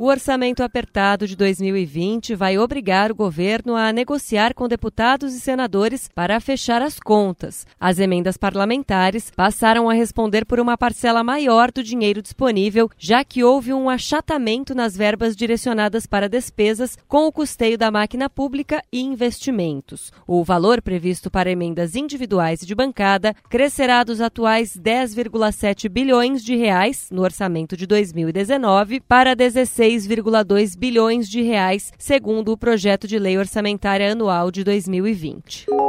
O orçamento apertado de 2020 vai obrigar o governo a negociar com deputados e senadores para fechar as contas. As emendas parlamentares passaram a responder por uma parcela maior do dinheiro disponível, já que houve um achatamento nas verbas direcionadas para despesas com o custeio da máquina pública e investimentos. O valor previsto para emendas individuais e de bancada crescerá dos atuais 10,7 bilhões de reais no orçamento de 2019 para 16 6,2 bilhões de reais, segundo o projeto de lei orçamentária anual de 2020.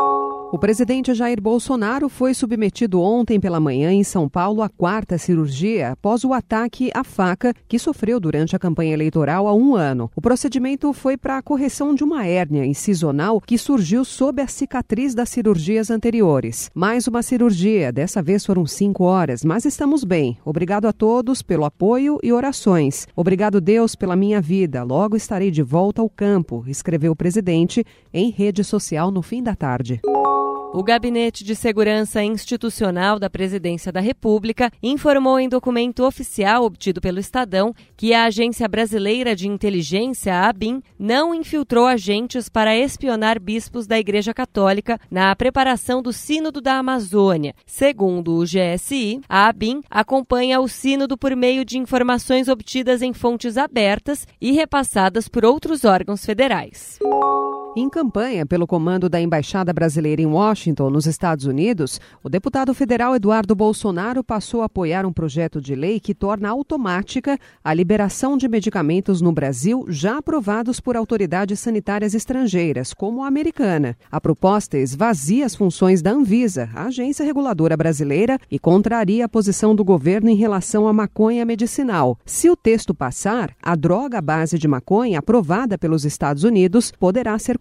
O presidente Jair Bolsonaro foi submetido ontem pela manhã em São Paulo à quarta cirurgia após o ataque à faca que sofreu durante a campanha eleitoral há um ano. O procedimento foi para a correção de uma hérnia incisional que surgiu sob a cicatriz das cirurgias anteriores. Mais uma cirurgia, dessa vez foram cinco horas, mas estamos bem. Obrigado a todos pelo apoio e orações. Obrigado, Deus, pela minha vida. Logo estarei de volta ao campo, escreveu o presidente em rede social no fim da tarde. O Gabinete de Segurança Institucional da Presidência da República informou em documento oficial obtido pelo Estadão que a Agência Brasileira de Inteligência, a ABIN, não infiltrou agentes para espionar bispos da Igreja Católica na preparação do Sínodo da Amazônia. Segundo o GSI, a ABIN acompanha o Sínodo por meio de informações obtidas em fontes abertas e repassadas por outros órgãos federais. Em campanha pelo comando da Embaixada Brasileira em Washington, nos Estados Unidos, o deputado federal Eduardo Bolsonaro passou a apoiar um projeto de lei que torna automática a liberação de medicamentos no Brasil já aprovados por autoridades sanitárias estrangeiras, como a americana. A proposta esvazia as funções da Anvisa, a agência reguladora brasileira, e contraria a posição do governo em relação à maconha medicinal. Se o texto passar, a droga à base de maconha aprovada pelos Estados Unidos poderá ser